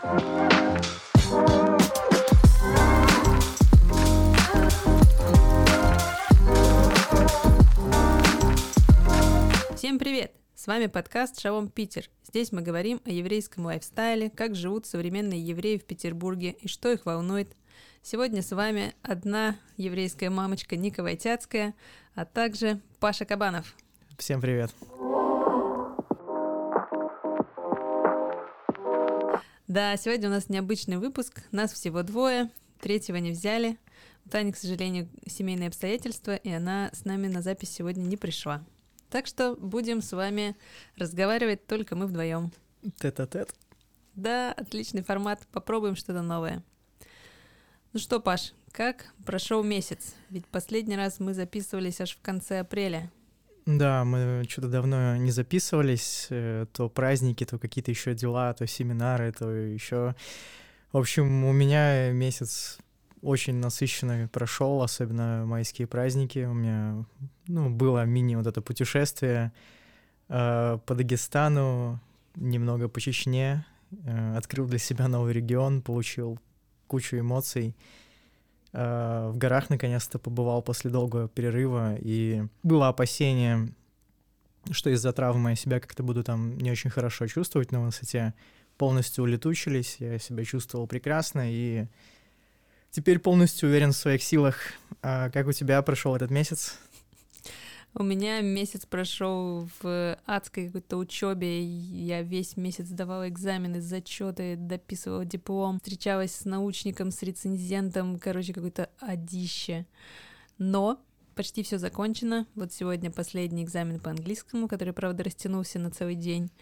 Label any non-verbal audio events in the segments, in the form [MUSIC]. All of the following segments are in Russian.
Всем привет! С вами подкаст «Шалом Питер». Здесь мы говорим о еврейском лайфстайле, как живут современные евреи в Петербурге и что их волнует. Сегодня с вами одна еврейская мамочка Ника Войтяцкая, а также Паша Кабанов. Всем привет! Да, сегодня у нас необычный выпуск, нас всего двое, третьего не взяли. У Тани, к сожалению, семейные обстоятельства, и она с нами на запись сегодня не пришла. Так что будем с вами разговаривать только мы вдвоем. Тет-а-тет. Да, отличный формат. Попробуем что-то новое. Ну что, Паш, как прошел месяц? Ведь последний раз мы записывались аж в конце апреля. Да, мы что-то давно не записывались. э, То праздники, то какие-то еще дела, то семинары, то еще. В общем, у меня месяц очень насыщенно прошел, особенно майские праздники. У меня ну, было мини вот это путешествие э, по Дагестану, немного по Чечне, э, открыл для себя новый регион, получил кучу эмоций. Э, в горах наконец-то побывал после долгого перерыва, и было опасение, что из-за травмы я себя как-то буду там не очень хорошо чувствовать на высоте. Полностью улетучились, я себя чувствовал прекрасно, и теперь полностью уверен в своих силах. А как у тебя прошел этот месяц? У меня месяц прошел в адской какой-то учебе. Я весь месяц сдавала экзамены, зачеты, дописывала диплом, встречалась с научником, с рецензентом, короче, какое-то одище. Но почти все закончено. Вот сегодня последний экзамен по английскому, который, правда, растянулся на целый день,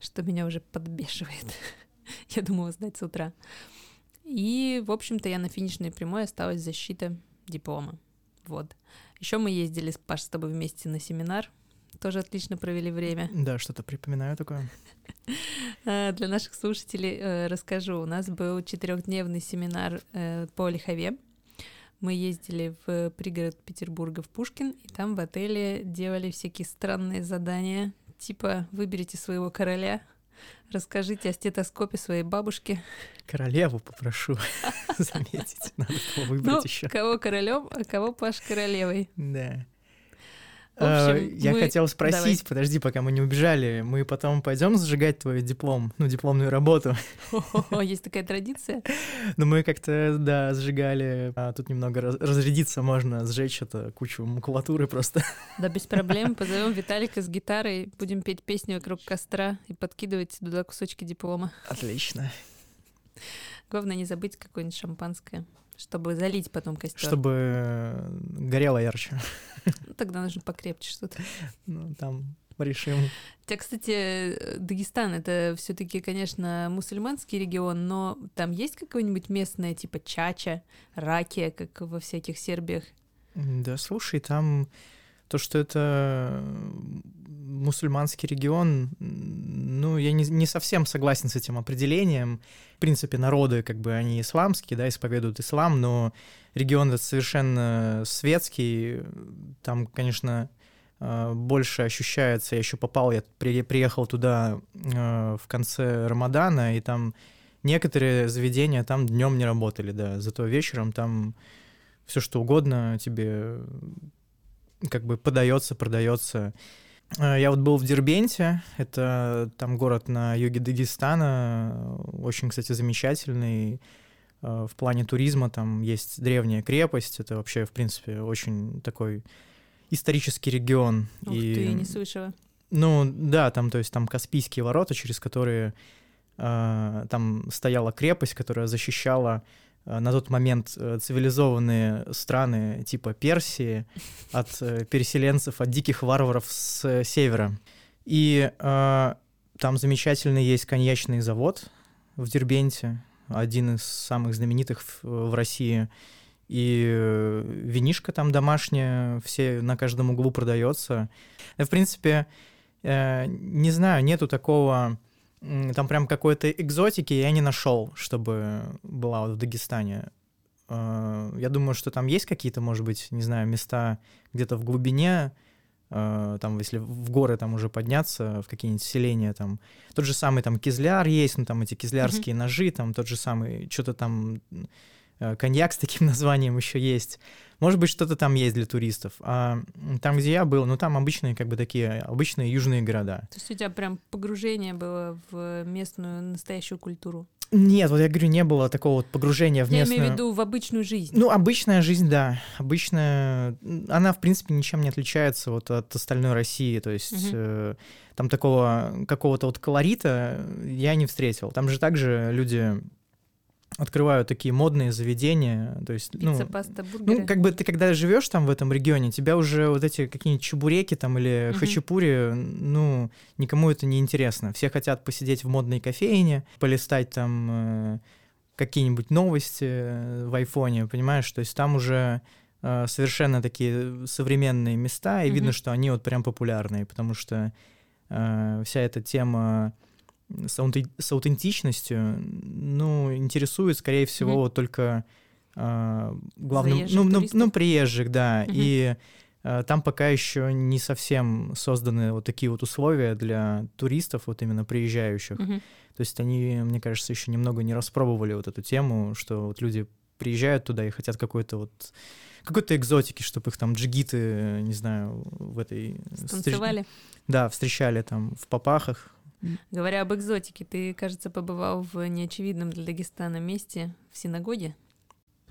что меня уже подбешивает. [LAUGHS] Я думала сдать с утра. И, в общем-то, я на финишной прямой осталась защита диплома. Вот. Еще мы ездили с Паш с тобой вместе на семинар. Тоже отлично провели время. Да, что-то припоминаю такое. А, [LAUGHS] Для наших слушателей э, расскажу. У нас был четырехдневный семинар э, по Лихове. Мы ездили в пригород Петербурга в Пушкин, и там в отеле делали всякие странные задания, типа выберите своего короля, расскажите о стетоскопе своей бабушки. Королеву попрошу [LAUGHS] заметить. Надо было Ну, выбрать еще. кого королем, а кого Паш королевой. Да. Общем, А, Я мы- хотел спросить, Давай. подожди, пока мы не убежали, мы потом пойдем сжигать твой диплом, ну, дипломную работу. Есть такая традиция. [LAUGHS] Но мы как-то, да, сжигали. А тут немного раз- разрядиться можно, сжечь это кучу макулатуры просто. Да, без проблем. [LAUGHS] Позовем Виталика с гитарой, будем петь песни вокруг костра и подкидывать туда кусочки диплома. Отлично. Главное не забыть какое-нибудь шампанское, чтобы залить потом костер. Чтобы горело ярче. Ну, тогда нужно покрепче что-то. Ну, там решим. Хотя, кстати, э, Дагестан это все-таки, конечно, мусульманский регион, но там есть какое-нибудь местное типа чача, ракия, как во всяких Сербиях. Да, слушай, там то, что это мусульманский регион, ну, я не, не совсем согласен с этим определением. В принципе, народы, как бы, они исламские, да, исповедуют ислам, но регион совершенно светский. Там, конечно, э, больше ощущается. Я еще попал, я при- приехал туда э, в конце Рамадана, и там некоторые заведения там днем не работали, да, зато вечером там все что угодно тебе как бы подается, продается. Я вот был в Дербенте, это там город на юге Дагестана, очень, кстати, замечательный э, в плане туризма, там есть древняя крепость, это вообще, в принципе, очень такой исторический регион. Ух ты, не слышала. Ну да, там, то есть там Каспийские ворота, через которые э, там стояла крепость, которая защищала э, на тот момент э, цивилизованные страны типа Персии от э, переселенцев, от диких варваров с э, севера. И э, там замечательный есть коньячный завод в Дербенте, один из самых знаменитых в, в России. И э, винишка там домашняя, все на каждом углу продается. Да, в принципе, э, не знаю, нету такого, там прям какой-то экзотики я не нашел, чтобы была вот в Дагестане. Э, Я думаю, что там есть какие-то, может быть, не знаю, места где-то в глубине э, там, если в горы там уже подняться, в какие-нибудь селения, там, тот же самый там кизляр есть, ну, там эти кизлярские mm-hmm. ножи, там, тот же самый, что-то там, коньяк с таким [LAUGHS] названием еще есть. Может быть, что-то там есть для туристов. А там, где я был, ну, там обычные, как бы такие, обычные южные города. То есть у тебя прям погружение было в местную настоящую культуру? Нет, вот я говорю, не было такого вот погружения в местную... Я имею в виду в обычную жизнь. Ну, обычная жизнь, да. Обычная... Она, в принципе, ничем не отличается вот от остальной России. То есть угу. э, там такого какого-то вот колорита я не встретил. Там же также люди открывают такие модные заведения, то есть, Пицца, ну, паста, бургеры. ну, как бы ты когда живешь там в этом регионе, тебя уже вот эти какие-нибудь чебуреки там или uh-huh. хачапури, ну, никому это не интересно. Все хотят посидеть в модной кофейне, полистать там э, какие-нибудь новости э, в айфоне, понимаешь, то есть там уже э, совершенно такие современные места, и uh-huh. видно, что они вот прям популярные, потому что э, вся эта тема с, с аутентичностью, ну, интересует, скорее всего, mm-hmm. только э, главным, ну, ну, ну, приезжих, да, mm-hmm. и э, там пока еще не совсем созданы вот такие вот условия для туристов, вот именно приезжающих. Mm-hmm. То есть они, мне кажется, еще немного не распробовали вот эту тему, что вот люди приезжают туда и хотят какой-то вот какой-то экзотики, чтобы их там джигиты, не знаю, в этой... Станцевали? Встреч... Да, встречали там в попахах, Говоря об экзотике, ты, кажется, побывал в неочевидном для Дагестана месте, в синагоге?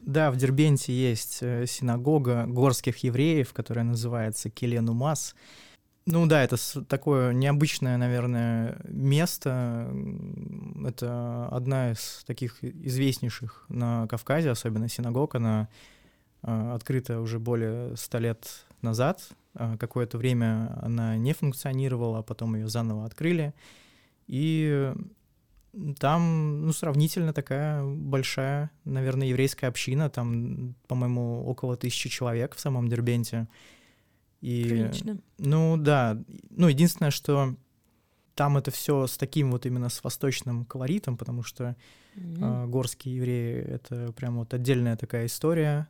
Да, в Дербенте есть э, синагога горских евреев, которая называется Келенумас. Ну да, это такое необычное, наверное, место. Это одна из таких известнейших на Кавказе, особенно синагог. Она э, открыта уже более ста лет назад. А, какое-то время она не функционировала, а потом ее заново открыли. И там, ну, сравнительно такая большая, наверное, еврейская община. Там, по-моему, около тысячи человек в самом Дербенте. И, Прилично. Ну, да. Ну, единственное, что там это все с таким вот именно с восточным колоритом, потому что mm-hmm. э, горские евреи — это прям вот отдельная такая история.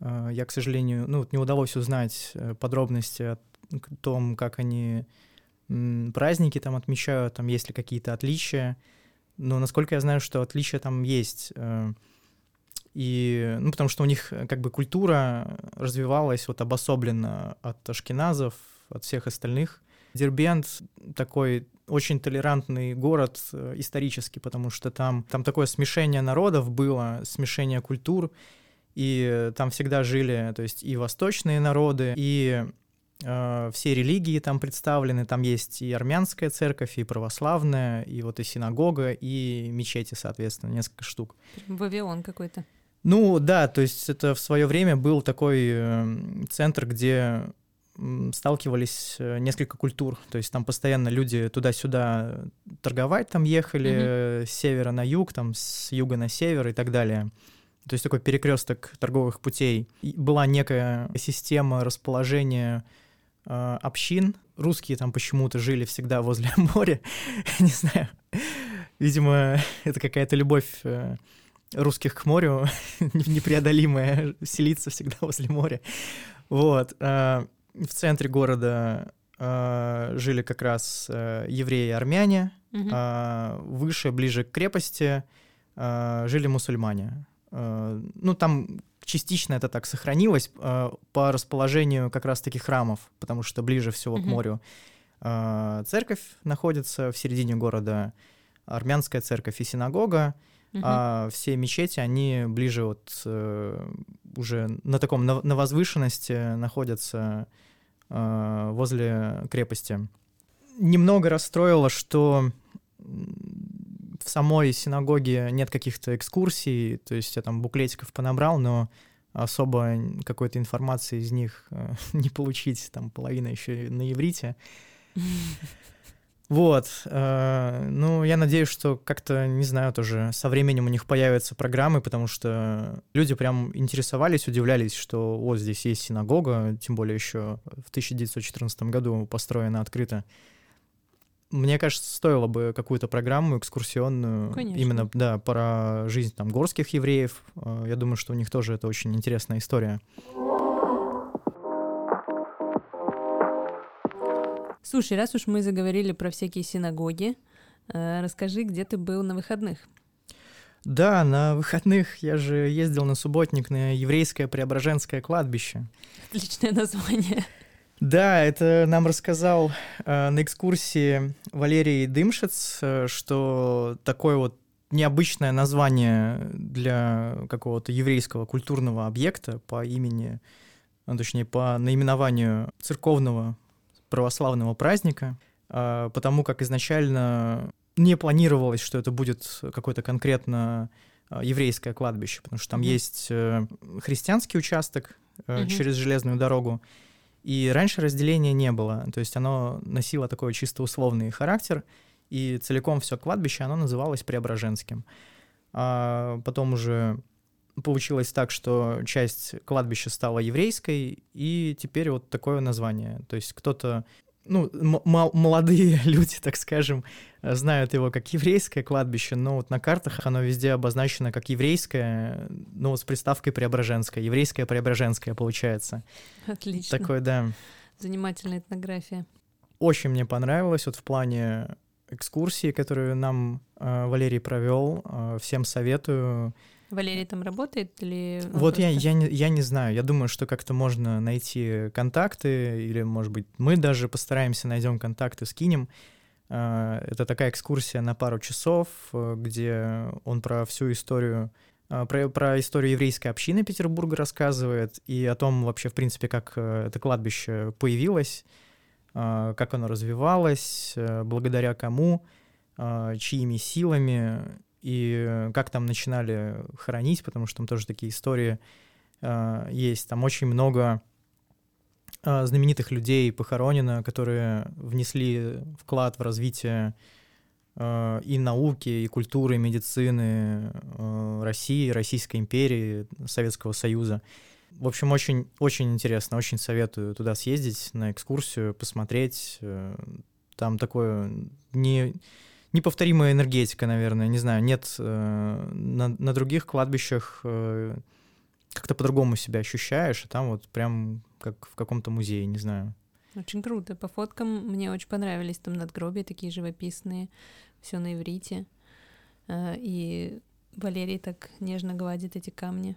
Э, я, к сожалению, ну, не удалось узнать э, подробности о том, как они праздники там отмечают, там есть ли какие-то отличия. Но насколько я знаю, что отличия там есть. Э, и, ну, потому что у них как бы культура развивалась вот обособленно от ашкеназов, от всех остальных. Дербент такой очень толерантный город исторически, потому что там, там такое смешение народов было, смешение культур, и там всегда жили, то есть и восточные народы, и э, все религии там представлены, там есть и армянская церковь, и православная, и вот и синагога, и мечети, соответственно, несколько штук. Вавилон какой-то. Ну да, то есть это в свое время был такой э, центр, где сталкивались э, несколько культур, то есть там постоянно люди туда-сюда торговать там ехали, mm-hmm. с севера на юг, там с юга на север и так далее то есть такой перекресток торговых путей. И была некая система расположения э, общин. Русские там почему-то жили всегда возле [LAUGHS] моря, не знаю. Видимо, это какая-то любовь э, русских к морю, [LAUGHS] непреодолимая, селиться всегда возле моря. Вот. Э, в центре города э, жили как раз э, евреи и армяне. Э, выше, ближе к крепости, э, жили мусульмане. Э, ну, там частично это так сохранилось э, по расположению как раз-таки храмов, потому что ближе всего mm-hmm. к морю э, церковь находится в середине города, армянская церковь и синагога, mm-hmm. а все мечети, они ближе вот уже на таком, на, на возвышенности находятся возле крепости. Немного расстроило, что в самой синагоге нет каких-то экскурсий, то есть я там буклетиков понабрал, но особо какой-то информации из них э, [LAUGHS] не получить, там половина еще на иврите. Вот, э, ну, я надеюсь, что как-то, не знаю, тоже со временем у них появятся программы, потому что люди прям интересовались, удивлялись, что вот здесь есть синагога, тем более еще в 1914 году построена открыто мне кажется, стоило бы какую-то программу экскурсионную Конечно. именно, да, про жизнь там горских евреев. Э, я думаю, что у них тоже это очень интересная история. Слушай, раз уж мы заговорили про всякие синагоги, э, расскажи, где ты был на выходных? Да, на выходных я же ездил на субботник на еврейское Преображенское кладбище. Отличное название. Да, это нам рассказал э, на экскурсии Валерий Дымшиц, э, что такое вот необычное название для какого-то еврейского культурного объекта по имени, ну, точнее, по наименованию церковного православного праздника, э, потому как изначально не планировалось, что это будет какое-то конкретно э, еврейское кладбище, потому что там mm-hmm. есть э, христианский участок mm-hmm. через железную дорогу, и раньше разделения не было, то есть оно носило такой чисто условный характер, и целиком все кладбище, оно называлось Преображенским. А потом уже получилось так, что часть кладбища стала еврейской, и теперь вот такое название. То есть кто-то ну, молодые [LAUGHS] люди, так скажем, знают его как еврейское кладбище, но вот на картах оно везде обозначено как еврейское, ну, вот с приставкой преображенское, еврейское преображенское получается. Отлично. Такое, да. Занимательная этнография. Очень мне понравилось вот в плане экскурсии, которую нам э, Валерий провел. Э, всем советую. Валерий там работает или... Вот я, я, не, я не знаю. Я думаю, что как-то можно найти контакты, или, может быть, мы даже постараемся найдем контакты, скинем. А, это такая экскурсия на пару часов, э, где он про всю историю а, про, про историю еврейской общины Петербурга рассказывает и о том вообще, в принципе, как э, это кладбище появилось, а, как оно развивалось, э, благодаря кому, чьими силами и как там начинали хоронить, потому что там тоже такие истории э, есть. Там очень много э, знаменитых людей похоронено, которые внесли вклад в развитие э, и науки, и культуры, и медицины э, России, Российской империи, Советского Союза. В общем, очень, очень интересно, очень советую туда съездить на экскурсию, посмотреть. Э, там такое не неповторимая энергетика, наверное, не знаю, нет э, на, на других кладбищах э, как-то по-другому себя ощущаешь, а там вот прям как в каком-то музее, не знаю. Очень круто. По фоткам мне очень понравились там надгробия такие живописные, все на иврите. Э, и Валерий так нежно гладит эти камни.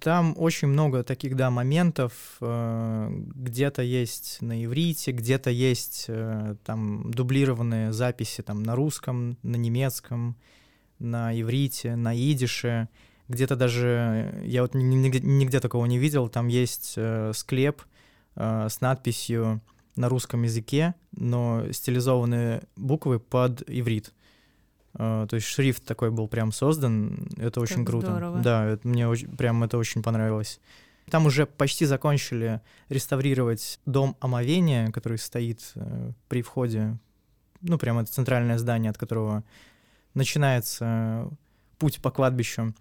Там очень много таких, да, моментов. Э, где-то есть на иврите, где-то есть э, там дублированные записи там на русском, на немецком, на иврите, на идише. Где-то даже, я вот нигде, нигде такого не видел, там есть э, склеп с надписью на русском языке, но стилизованные буквы под иврит. А, то есть шрифт такой был прям создан, это очень как круто. Здорово. Да, это, мне очень, прям это очень понравилось. Там уже почти закончили реставрировать дом омовения, который стоит э, при входе, ну, прям это центральное здание, от которого начинается путь по кладбищу.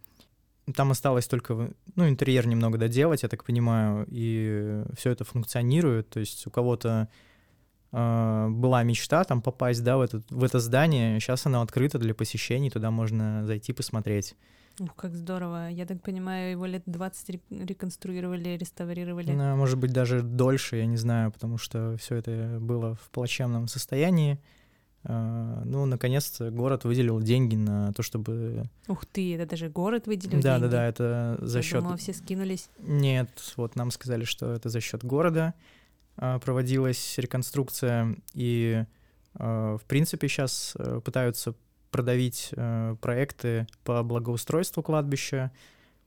Там осталось только, ну, интерьер немного доделать, я так понимаю, и все это функционирует. То есть у кого-то была мечта там попасть, да, в это, в это здание. Сейчас оно открыто для посещений, туда можно зайти посмотреть. Ух, как здорово. Я так понимаю, его лет 20 реконструировали, реставрировали. Ну, может быть, даже дольше, я не знаю, потому что все это было в плачевном состоянии. Uh, ну, наконец-то город выделил деньги на то, чтобы... Ух ты, это даже город выделил да, деньги? Да, да, да, это за счет... Думала, все скинулись. Нет, вот нам сказали, что это за счет города. А, проводилась реконструкция, и, а, в принципе, сейчас э, пытаются продавить э, проекты по благоустройству кладбища,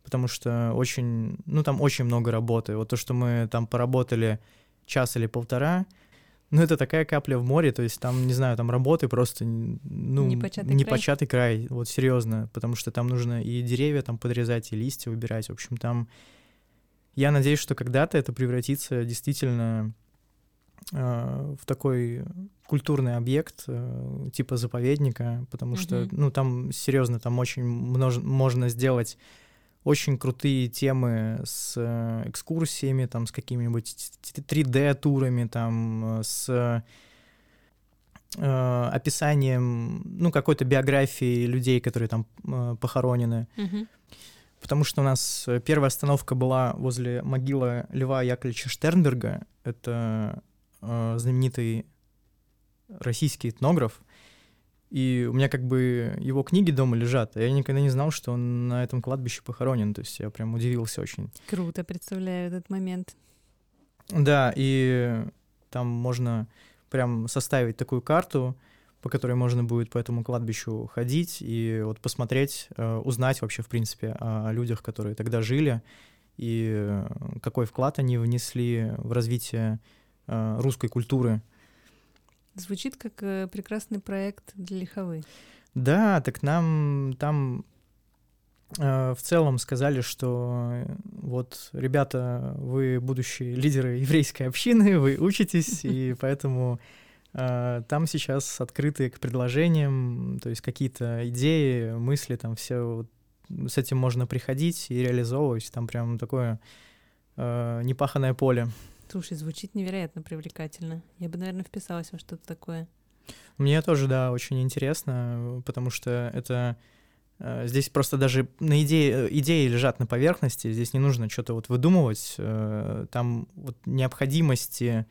потому что очень, ну, там очень много работы. Вот то, что мы там поработали час или полтора, ну, это такая капля в море, то есть там, не знаю, там работы просто, ну, непочатый, непочатый край. край, вот серьезно, потому что там нужно и деревья там подрезать, и листья выбирать, в общем, там я надеюсь, что когда-то это превратится действительно э, в такой культурный объект э, типа заповедника, потому mm-hmm. что, ну, там серьезно, там очень множ- можно сделать очень крутые темы с э, экскурсиями, там, с какими-нибудь 3D-турами, там, с э, описанием, ну, какой-то биографии людей, которые там э, похоронены. Mm-hmm потому что у нас э, первая остановка была возле могилы Льва Яковлевича Штернберга. Это э, знаменитый российский этнограф, и у меня как бы его книги дома лежат, а я никогда не знал, что он на этом кладбище похоронен, то есть я прям удивился очень. Круто, представляю этот момент. Да, и там можно прям составить такую карту, по которой можно будет по этому кладбищу ходить и вот посмотреть, э, узнать вообще, в принципе, о людях, которые тогда жили, и э, какой вклад они внесли в развитие э, русской культуры. Звучит как прекрасный проект для лиховы. Да, так нам там в целом сказали, что вот, ребята, вы будущие лидеры еврейской общины, вы учитесь, и [LAUGHS] поэтому там сейчас открыты к предложениям, то есть какие-то идеи, мысли, там все вот с этим можно приходить и реализовывать. Там прям такое э, непаханное поле. Слушай, звучит невероятно привлекательно. Я бы, наверное, вписалась во что-то такое. Мне тоже, да, очень интересно, потому что это э, здесь просто даже на идеи, идеи лежат на поверхности, здесь не нужно что-то вот выдумывать, э, там вот необходимости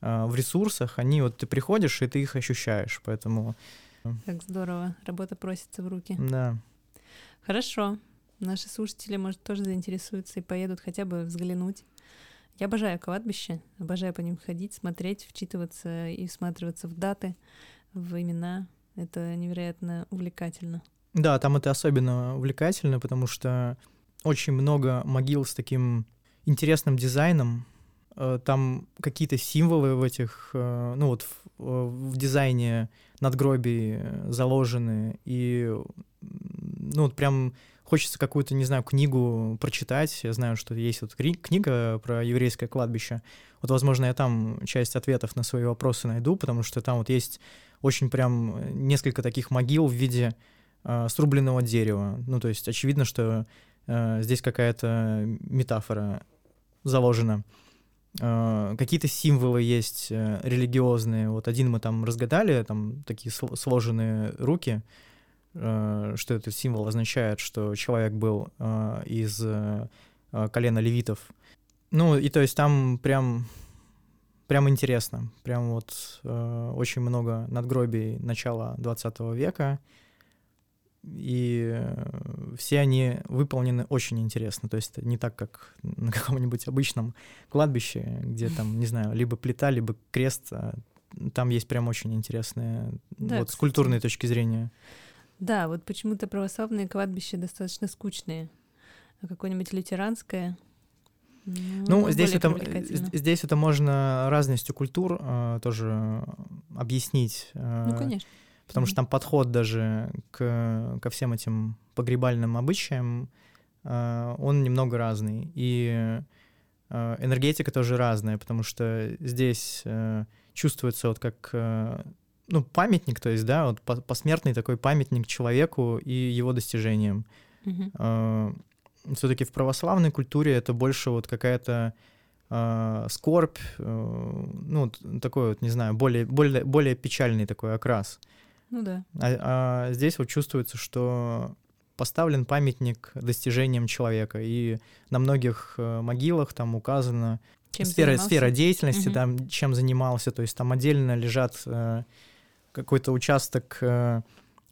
в ресурсах, они вот ты приходишь, и ты их ощущаешь, поэтому... Как здорово, работа просится в руки. Да. Хорошо, наши слушатели, может, тоже заинтересуются и поедут хотя бы взглянуть. Я обожаю кладбище, обожаю по ним ходить, смотреть, вчитываться и всматриваться в даты, в имена. Это невероятно увлекательно. Да, там это особенно увлекательно, потому что очень много могил с таким интересным дизайном, там какие-то символы в этих, э, ну вот в, э, в дизайне надгробий заложены, и ну вот прям хочется какую-то, не знаю, книгу прочитать. Я знаю, что есть вот книга про еврейское кладбище. Вот, возможно, я там часть ответов на свои вопросы найду, потому что там вот есть очень прям несколько таких могил в виде э, срубленного дерева. Ну, то есть очевидно, что э, здесь какая-то метафора заложена. Uh, какие-то символы есть uh, религиозные. Вот один мы там разгадали, там такие сложенные руки, uh, что этот символ означает, что человек был из колена левитов. Ну, и то есть там прям, прям интересно. Прям вот очень много надгробий начала 20 века и э, все они выполнены очень интересно. То есть не так, как на каком-нибудь обычном кладбище, где там, не знаю, либо плита, либо крест. А там есть прям очень интересные, да, вот кстати. с культурной точки зрения. Да, вот почему-то православные кладбища достаточно скучные. А какое-нибудь лютеранское ну, ну здесь это, здесь это можно разностью культур э, тоже объяснить. Э, ну, конечно потому что там подход даже к, ко всем этим погребальным обычаям, э, он немного разный. И э, энергетика тоже разная, потому что здесь э, чувствуется вот как ну, памятник, то есть, да, вот посмертный такой памятник человеку и его достижениям. Mm-hmm. Все-таки в православной культуре это больше вот какая-то скорбь, ну, такой вот, не знаю, более, более, более печальный такой окрас. Ну да. А, а здесь вот чувствуется, что поставлен памятник достижениям человека, и на многих э, могилах там указано чем сфера, сфера деятельности, угу. там, чем занимался, то есть там отдельно лежат э, какой-то участок, э,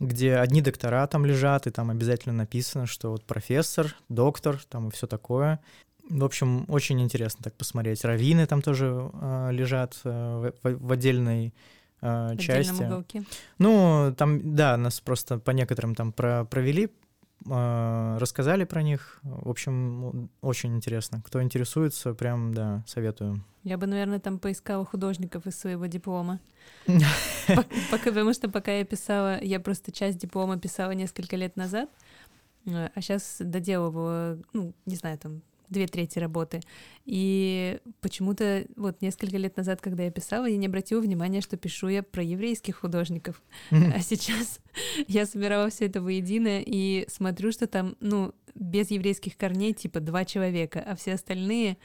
где одни доктора там лежат, и там обязательно написано, что вот профессор, доктор, там и все такое. В общем, очень интересно так посмотреть. Равины там тоже э, лежат э, в, в отдельной э, части. Уголке. Ну, там, да, нас просто по некоторым там про провели, э, рассказали про них. В общем, очень интересно. Кто интересуется, прям, да, советую. Я бы, наверное, там поискала художников из своего диплома. [LAUGHS] Потому что пока я писала, я просто часть диплома писала несколько лет назад, а сейчас доделывала, ну, не знаю, там две трети работы. И почему-то вот несколько лет назад, когда я писала, я не обратила внимания, что пишу я про еврейских художников. А сейчас [LAUGHS] я собирала все это воедино и смотрю, что там, ну, без еврейских корней типа два человека, а все остальные,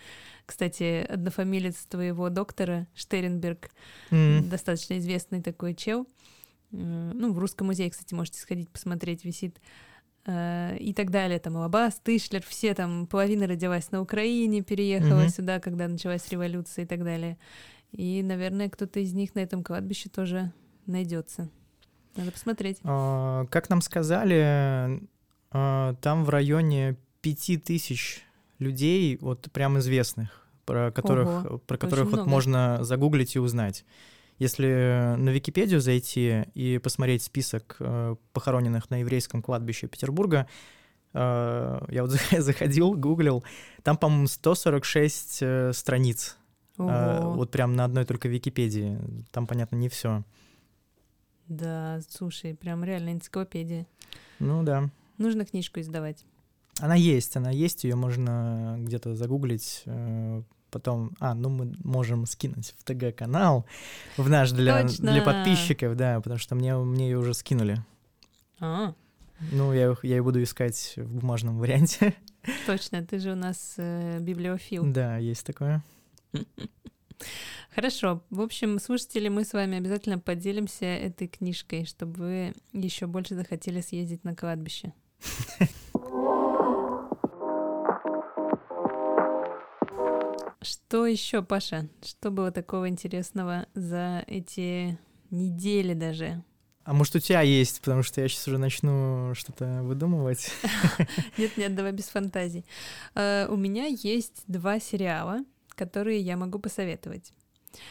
кстати, однофамилец твоего доктора Штеренберг, mm-hmm. достаточно известный такой чел. Ну, в Русском музее, кстати, можете сходить посмотреть, висит Э, и так далее, там Лабас, Тышлер, все там, половина родилась на Украине, переехала mm-hmm. сюда, когда началась революция и так далее. И, наверное, кто-то из них на этом кладбище тоже найдется. Надо посмотреть. А, как нам сказали, а, там в районе пяти тысяч людей, вот прям известных, про которых, Ого, про которых вот много. можно загуглить и узнать. Если на Википедию зайти и посмотреть список э, похороненных на еврейском кладбище Петербурга, э, я вот [LAUGHS] заходил, гуглил, там, по-моему, 146 э, страниц. Ого. Вот прям на одной только Википедии. Там, понятно, не все. Да, слушай, прям реально энциклопедия. Ну да. Нужно книжку издавать. Она есть, она есть, ее можно где-то загуглить. Потом, а, ну мы можем скинуть в ТГ-канал, в наш для, Точно. для подписчиков, да, потому что мне, мне ее уже скинули. А, Ну, я, я ее буду искать в бумажном варианте. точно, ты же у нас э, библиофил. Да, есть такое. Хорошо. В общем, слушатели, мы с вами обязательно поделимся этой книжкой, чтобы вы еще больше захотели съездить на кладбище. [LAUGHS] Что еще, Паша? Что было такого интересного за эти недели даже? А может, у тебя есть, потому что я сейчас уже начну что-то выдумывать. [LAUGHS] Нет-нет, давай без фантазий. Э, У меня есть два сериала, которые я могу посоветовать.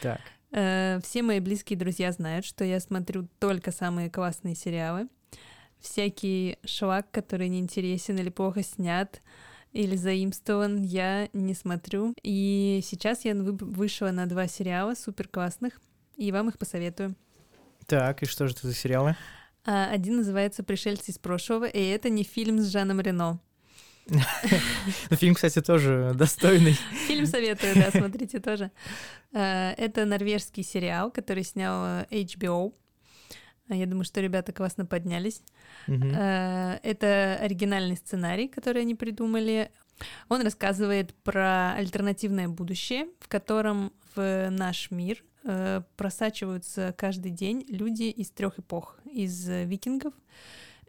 Так. Э, Все мои близкие друзья знают, что я смотрю только самые классные сериалы. Всякий шлак, который неинтересен или плохо снят, или заимствован, я не смотрю. И сейчас я вы- вышла на два сериала супер классных, и вам их посоветую. Так, и что же это за сериалы? А, Один называется «Пришельцы из прошлого», и это не фильм с Жаном Рено. Ну, фильм, кстати, тоже достойный. Фильм советую, да, смотрите тоже. Э, Это норвежский сериал, который снял э, HBO. Я думаю, что ребята классно поднялись. Мгм. Э, Это оригинальный сценарий, который они придумали. Он рассказывает про альтернативное будущее, в котором в наш мир э, просачиваются каждый день люди из трех эпох. Из викингов,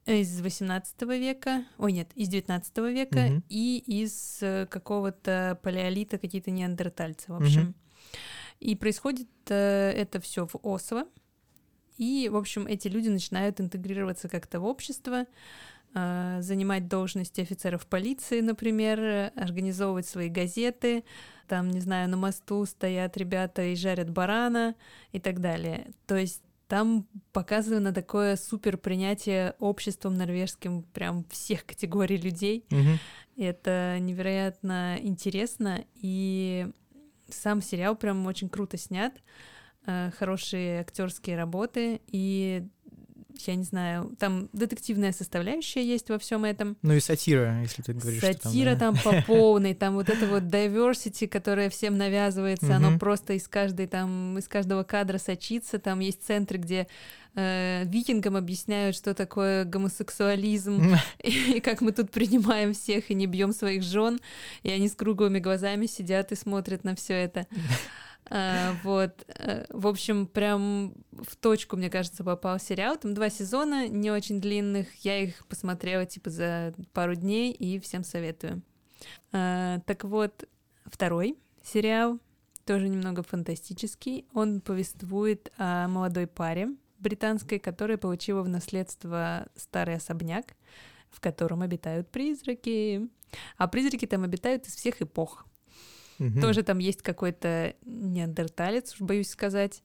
из 18 века, ой, нет, из 19 века Мгм. и из э, какого-то палеолита, какие-то неандертальцы, в общем. Мгм. И происходит это все в Осло. И, в общем, эти люди начинают интегрироваться как-то в общество, э, занимать должности офицеров полиции, например, организовывать свои газеты. Там, не знаю, на мосту стоят ребята и жарят барана и так далее. То есть там показано такое супер принятие обществом норвежским прям всех категорий людей. И Это невероятно интересно, и сам сериал прям очень круто снят, хорошие актерские работы, и я не знаю, там детективная составляющая есть во всем этом. Ну и сатира, если ты говоришь, что там, Сатира да. там по [LAUGHS] полной, там вот это вот diversity, которое всем навязывается, оно Мгм. просто из каждой там, из каждого кадра сочится. Там есть центры, где э, викингам объясняют, что такое гомосексуализм, [LAUGHS] и как мы тут принимаем всех и не бьем своих жен, и они с круглыми глазами сидят и смотрят на все это. [LAUGHS] вот, э, в общем, прям в точку, мне кажется, попал сериал. Там два сезона, не очень длинных. Я их посмотрела типа за пару дней и всем советую. А, так вот, второй сериал тоже немного фантастический. Он повествует о молодой паре британской, которая получила в наследство старый особняк, в котором обитают призраки. А призраки там обитают из всех эпох. Мгм. Тоже там есть какой-то неандерталец, уж боюсь сказать.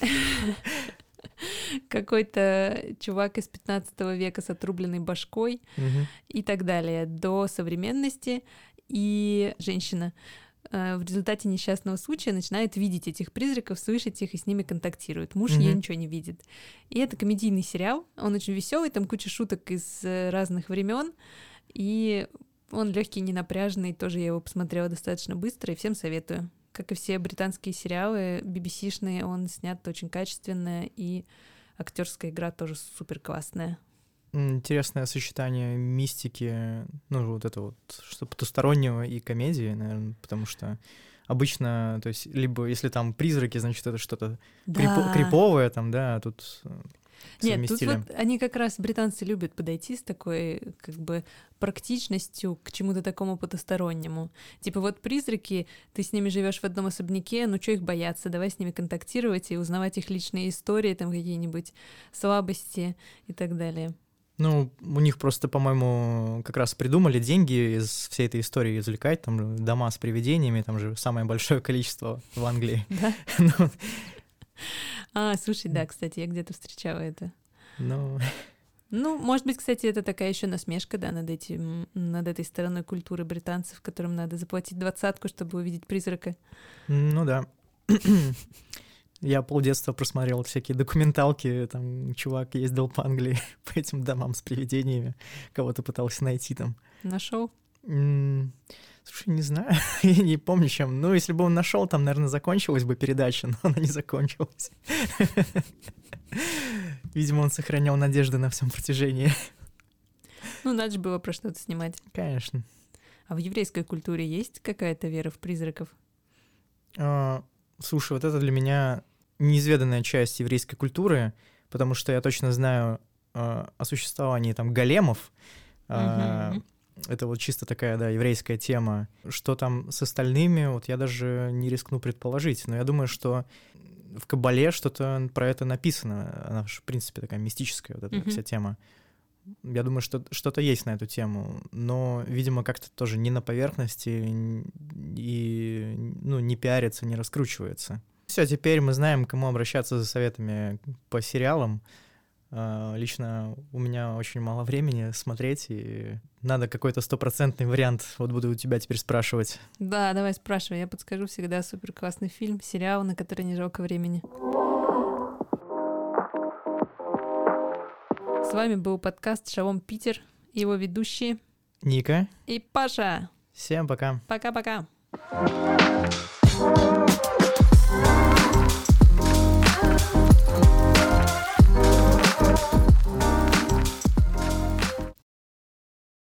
[LAUGHS] Какой-то чувак из 15 века с отрубленной башкой и так далее, до современности. И женщина э, в результате несчастного случая начинает видеть этих призраков, слышать их и с ними контактирует. Муж ее Мгм. ничего не видит. И это комедийный сериал. Он очень веселый, там куча шуток из э, разных времен. И он легкий, ненапряжный. Тоже я его посмотрела достаточно быстро и всем советую. Как и все британские сериалы, BBC-шные, он снят очень качественно, и актерская игра тоже супер классная. Интересное сочетание мистики, ну, вот это вот, что потустороннего и комедии, наверное, потому что обычно, то есть, либо если там призраки, значит, это что-то Да. криповое там, да, а тут... Нет, тут вот они как раз, британцы, любят подойти с такой, как бы, практичностью к чему-то такому потустороннему. Типа вот призраки, ты с ними живешь в одном особняке, ну что их бояться, давай с ними контактировать и узнавать их личные истории, там какие-нибудь слабости и так далее. Ну, у них просто, по-моему, как раз придумали деньги из всей этой истории извлекать, там дома с привидениями, там же самое большое [LAUGHS] количество в Англии. Да? [LAUGHS] А, слушай, да, кстати, я где-то встречала это. Ну... Ну, может быть, кстати, это такая еще насмешка, да, над этим, над этой стороной культуры британцев, которым надо заплатить двадцатку, чтобы увидеть призрака. Ну да. [COUGHS] Я полдетства просмотрел всякие документалки, там чувак ездил по Англии [LAUGHS] по этим домам с привидениями, кого-то пытался найти там. Нашел? Слушай, не знаю, [LAUGHS] я не помню, чем. Ну, если бы он нашел, там, наверное, закончилась бы передача, [LAUGHS] но она не закончилась. [LAUGHS] Видимо, он сохранял надежды на всем протяжении. Ну, надо же было про что-то снимать. Конечно. А в еврейской культуре есть какая-то вера в призраков? А, слушай, вот это для меня неизведанная часть еврейской культуры, потому что я точно знаю а, о существовании там големов. Uh-huh. Это вот чисто такая, да, еврейская тема. Что там с остальными, вот я даже не рискну предположить, но я думаю, что в Кабале что-то про это написано. Она же, в принципе, такая мистическая вот эта mm-hmm. вся тема. Я думаю, что что-то есть на эту тему, но, видимо, как-то тоже не на поверхности и ну, не пиарится, не раскручивается. Все, теперь мы знаем, к кому обращаться за советами по сериалам. А, лично у меня очень мало времени смотреть, и надо какой-то стопроцентный вариант. Вот буду у тебя теперь спрашивать. Да, давай спрашивай. Я подскажу всегда супер классный фильм, сериал, на который не жалко времени. С вами был подкаст «Шалом Питер» его ведущие Ника и Паша. Всем пока. Пока-пока. thank you